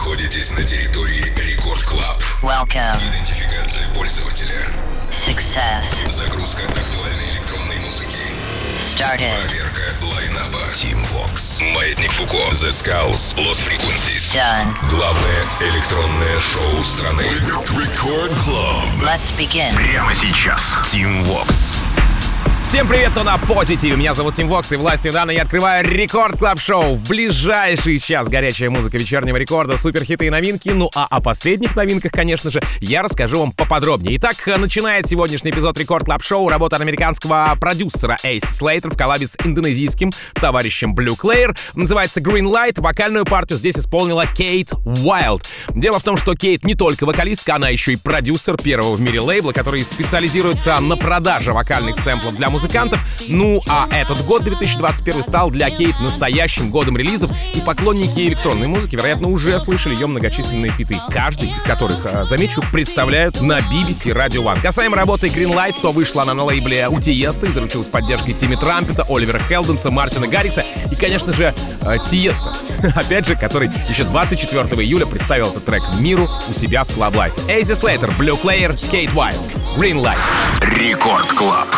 находитесь на территории Record Club. Welcome. Идентификация пользователя. Success. Загрузка актуальной электронной музыки. Started. Проверка лайнапа. Tim Vox. Маятник Фуко. The Skulls. Lost Frequencies. Done. Главное электронное шоу страны. Record Club. Let's begin. Прямо сейчас. Tim Vox. Всем привет, кто на позитиве. Меня зовут Тим Вокс, и властью данной я открываю Record Club Show. В ближайший час горячая музыка вечернего рекорда, суперхиты и новинки. Ну а о последних новинках, конечно же, я расскажу вам поподробнее. Итак, начинает сегодняшний эпизод Record Club Show работа американского продюсера AC Slater в коллабе с индонезийским товарищем Blue Claire. Называется Green Light. Вокальную партию здесь исполнила Кейт Уайлд. Дело в том, что Кейт не только вокалистка, она еще и продюсер первого в мире лейбла, который специализируется на продаже вокальных сэмплов для музыкантов. Ну а этот год, 2021, стал для Кейт настоящим годом релизов, и поклонники электронной музыки, вероятно, уже слышали ее многочисленные фиты, каждый из которых, э, замечу, представляют на BBC Radio One. Касаемо работы Greenlight, то вышла она на лейбле у Тиеста и заручилась поддержкой Тимми Трампета, Оливера Хелденса, Мартина Гаррикса и, конечно же, э, Тиеста, опять же, который еще 24 июля представил этот трек миру у себя в Club Life. AC Slater, Bleu Clair, Kate Wild, Green Light. Record Club.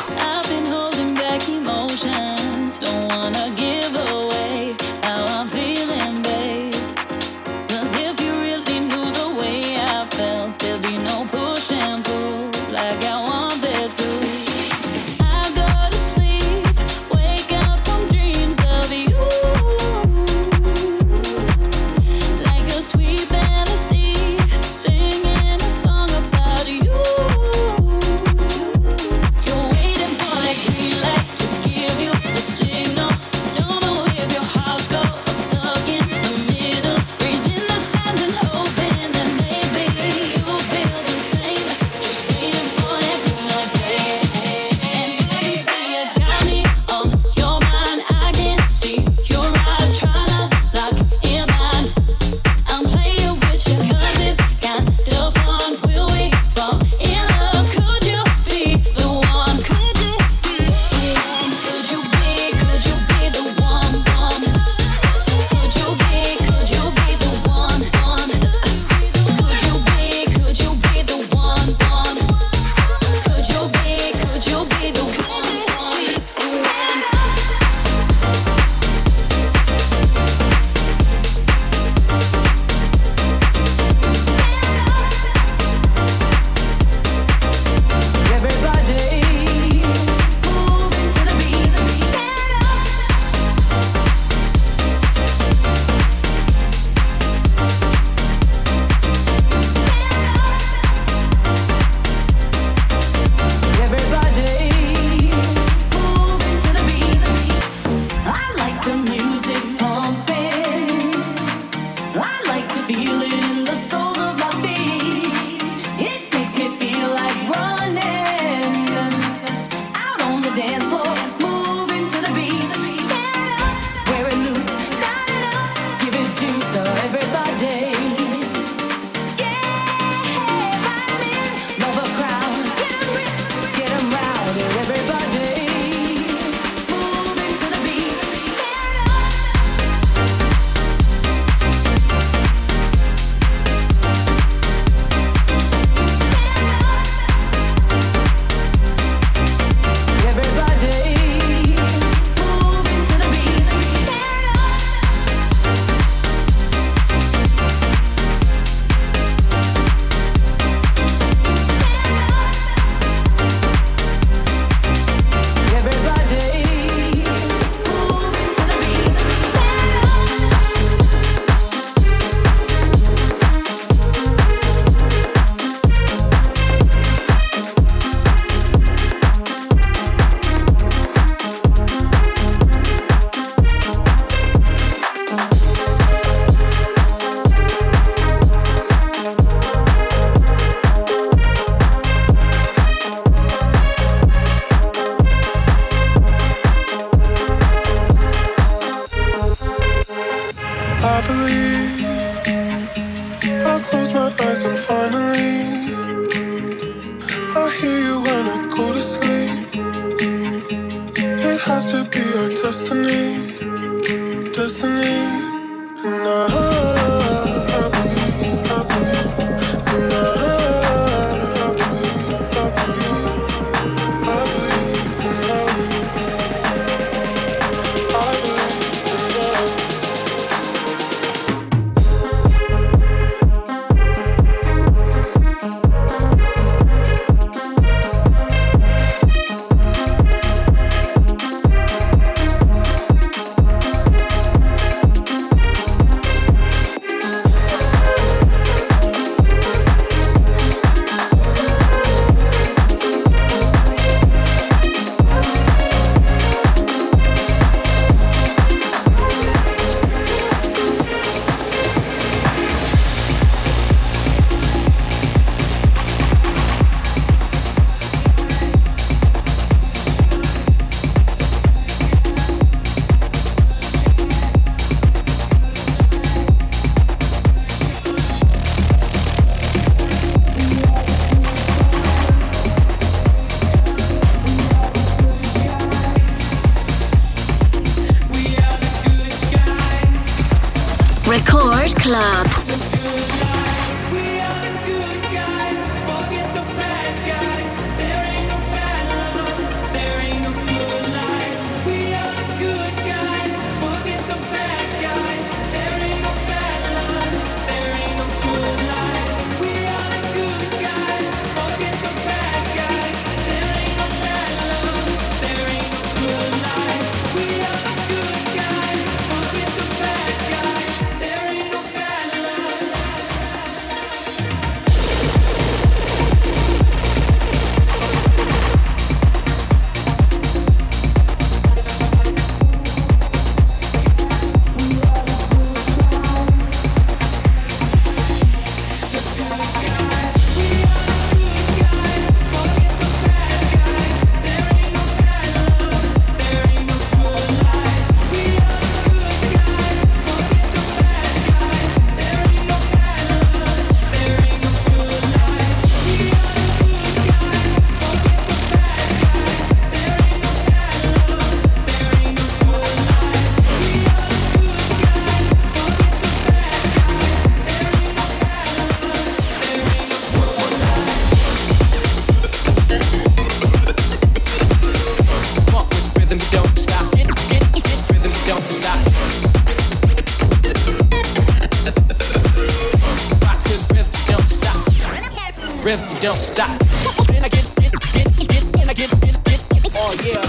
Don't stop. Then I get, get, get, get, and I get, get, get, oh yeah.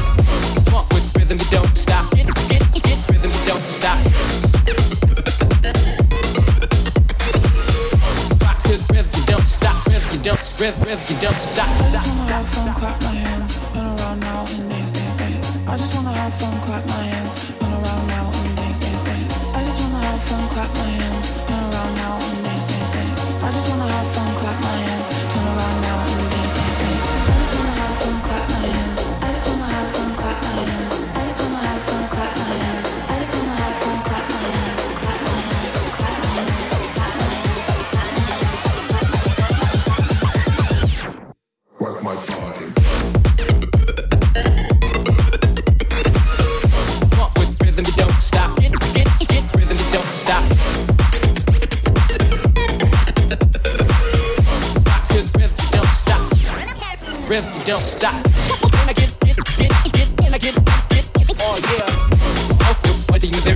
Funk with rhythm, you don't stop. Get, get, get rhythm, you don't stop. Rock to the rhythm, you don't stop. Rhythm, you don't, rhythm, rhythm, you don't stop. I just wanna have fun, clap my hands, run around now and dance, dance, dance. I just wanna have fun, clap my hands, don't stop. I get, get, get, get, and I get, get, get, oh yeah. Oh, what do you there?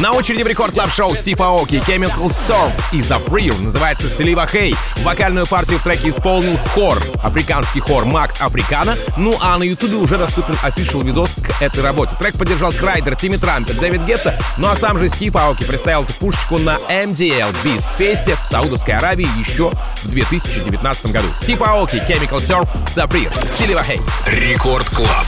На очереди в рекорд клаб шоу Стив Аоки, Chemical Surf и The Freer называется Слива Хей. Вокальную партию в треке исполнил хор, африканский хор Макс Африкана. Ну а на ютубе уже доступен official видос этой работе. Трек поддержал Крайдер, Тимми Трампет, Дэвид Гетта, ну а сам же Стив Аоки представил эту пушечку на MDL Beast Фесте в Саудовской Аравии еще в 2019 году. Стив Аоки, Chemical Surf, Freer, Слива Хей. Рекорд Клаб.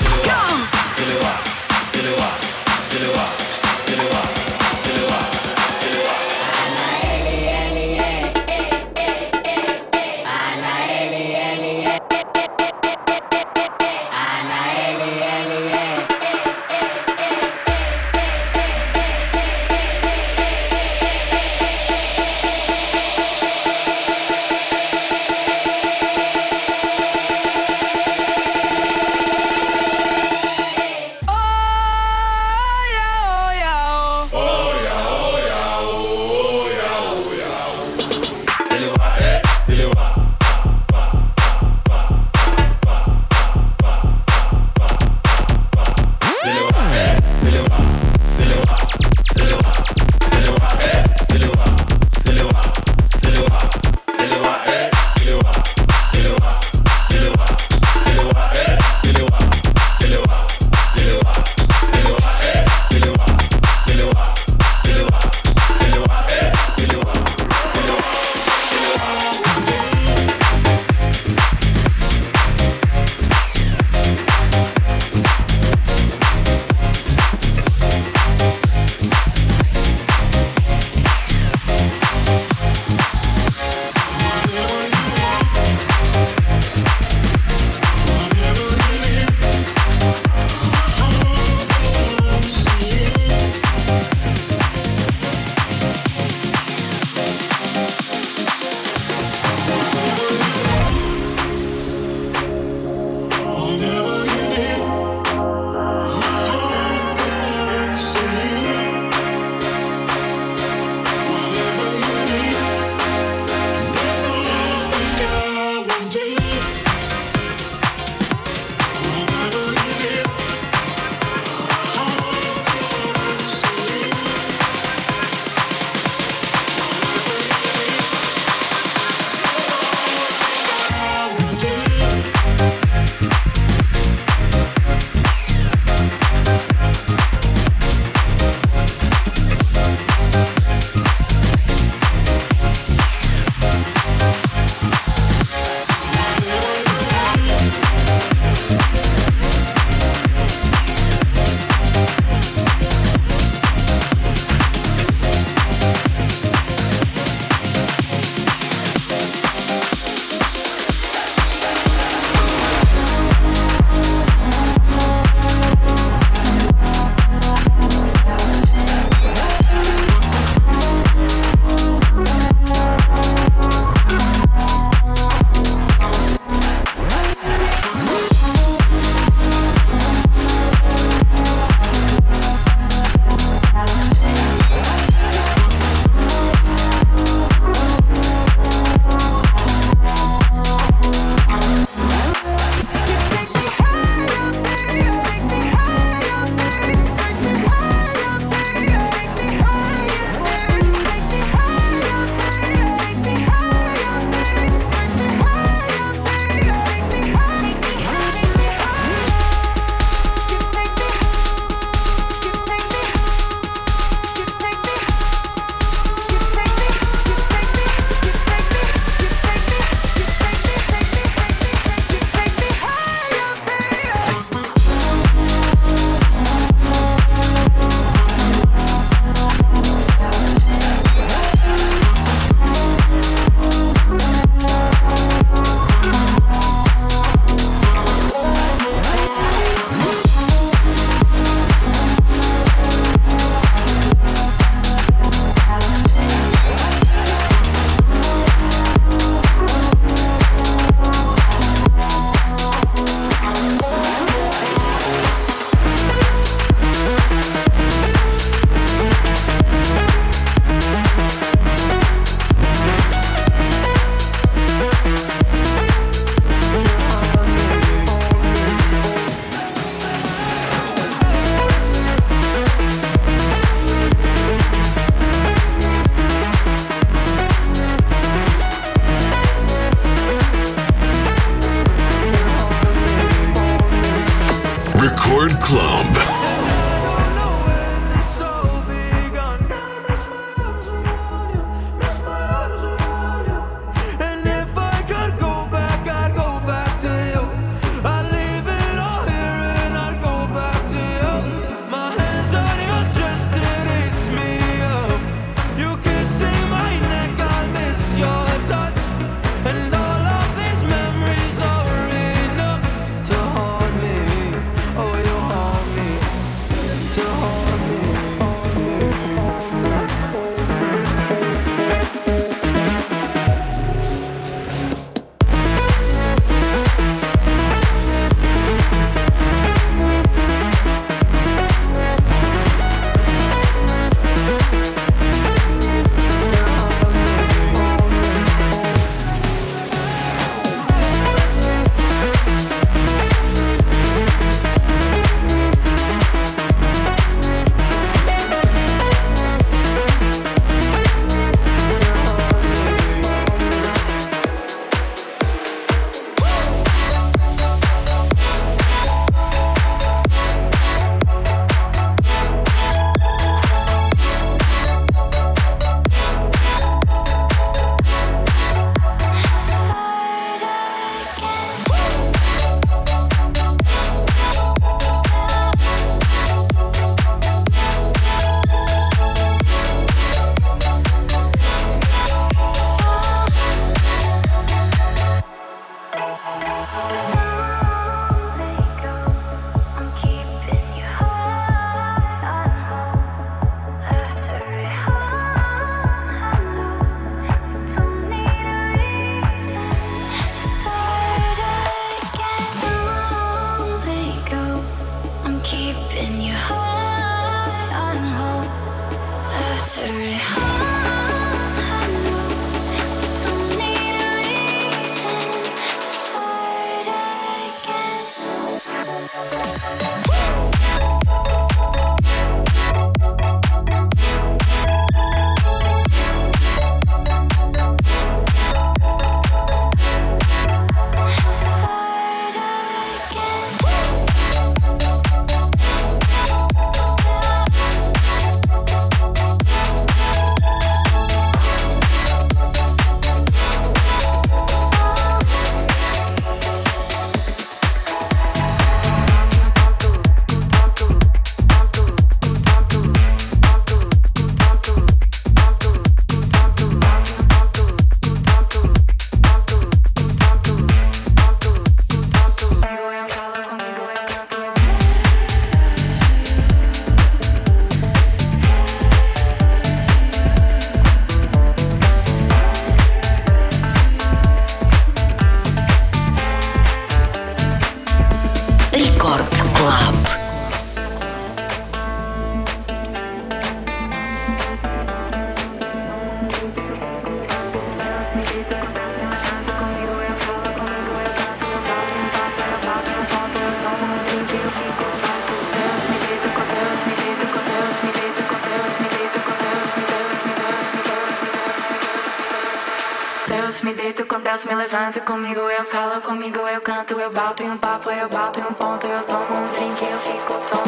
comigo, eu canto, eu bato em um papo, eu bato em um ponto, eu tomo um drink, eu fico tonto.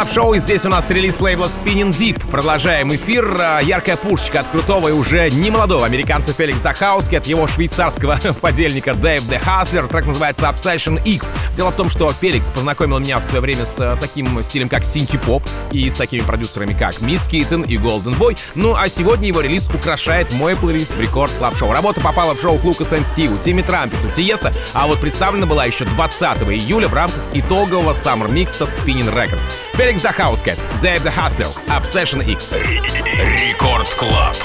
Это Record Club Show, и здесь у нас релиз лейбла Spinnin' Deep. Продолжаем эфир. А, Яркая пушечка от крутого и уже не молодого американца Felix Da Housecat и от его швейцарского подельника Dave the Hustler. Трек называется Obsession X. Дело в том, что Феликс познакомил меня в свое время с э, таким стилем, как синти-поп, и с такими продюсерами, как Мисс Киттен и Golden Boy. Ну а сегодня его релиз украшает мой плейлист в Record Club Show. Работа попала в шоу к Лукас and Стиву, Тимми Трампету, Тиеста, а вот представлена была еще 20 июля в рамках итогового Summer микса Spinnin' Records. Феликс Дахауски, Дэйв Де Хаслер, Obsession X. Рекорд Клаб.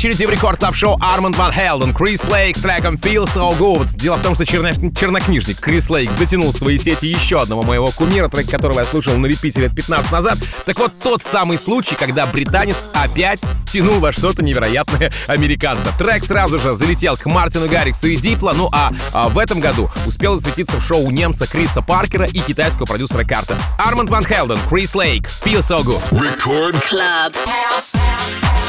Очереди в Record Club Show Арманд Ван Хелден, Крис Лейк с треком Feel So Good. Дело в том, что черно- чернокнижник Крис Лейк затянул свои сети еще одного моего кумира, трек которого я слушал на репите лет 15 назад. Так вот, тот самый случай, когда британец опять втянул во что-то невероятное американца. Трек сразу же залетел к Мартину Гарриксу и Дипло, ну а, а в этом году успел засветиться в шоу немца Криса Паркера и китайского продюсера Карта. Арманд Ван Хелден, Крис Лейк, Feel So Good. Record Club. You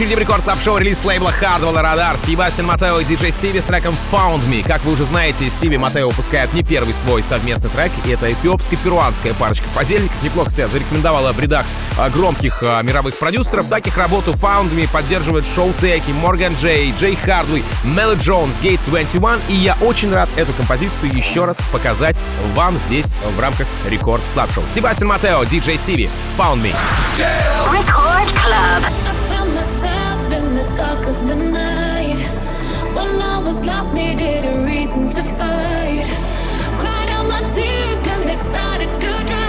очереди в Record Club Show релиз лейбла Hardwell Radar Себастьян Матео и диджей Стиви с треком Found Me. Как вы уже знаете, Стиви Матео выпускает не первый свой совместный трек, и это эфиопско-перуанская парочка подельников. Неплохо себя зарекомендовала в рядах а, громких а, мировых продюсеров. Так их работу Found Me поддерживают Showtek и, Морган Джей, Джей Хардвей, Мелли Джонс, Гейт 21. И я очень рад эту композицию еще раз показать вам здесь в рамках Record Club Show. Себастьян Матео, диджей Стиви, Found Me. Record Club. started to drown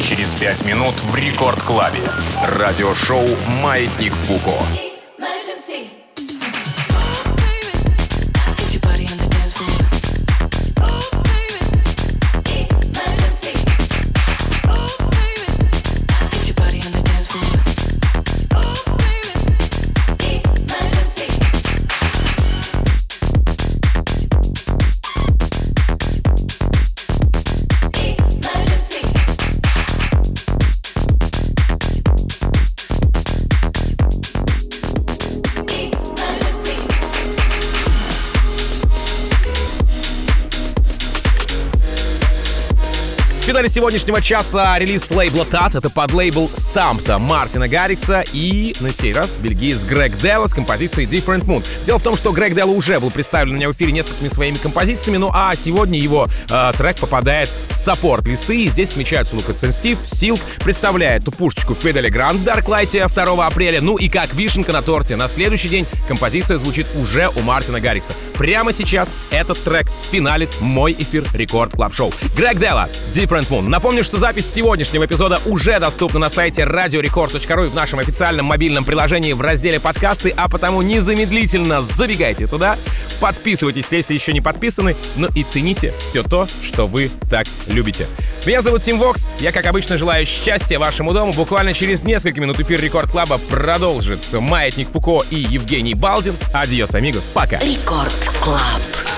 через пять минут в рекорд-клабе. Радиошоу «Маятник Фуко». Сегодняшнего часа релиз лейбла TAT. Это подлейбл STMPD Мартина Гаррикса и, на сей раз, бельгиец Грег Делла с композицией Different Moon. Дело в том, что Грег Делла уже был представлен у меня в эфире несколькими своими композициями, ну а сегодня его э, трек попадает support-листы, и здесь отмечаются Lucas & Steve, Силк, представляет ту пушечку Fedde Le Grand Darklight 2 апреля, ну и как вишенка на торте, на следующий день композиция звучит уже у Мартина Гаррикса. Прямо сейчас этот трек финалит мой эфир Рекорд Клаб Шоу. Грег Делла, Different Moon. Напомню, что запись сегодняшнего эпизода уже доступна на сайте radiorecord.ru и в нашем официальном мобильном приложении в разделе подкасты, а потому незамедлительно забегайте туда, подписывайтесь, если еще не подписаны, ну и цените все то, что вы так любите. Меня зовут Тим Вокс, я, как обычно, желаю счастья вашему дому. Буквально через несколько минут эфир Рекорд Клаба продолжит Маятник Фуко и Евгений Балдин. Adiós, amigos, пока. Рекорд Клаб.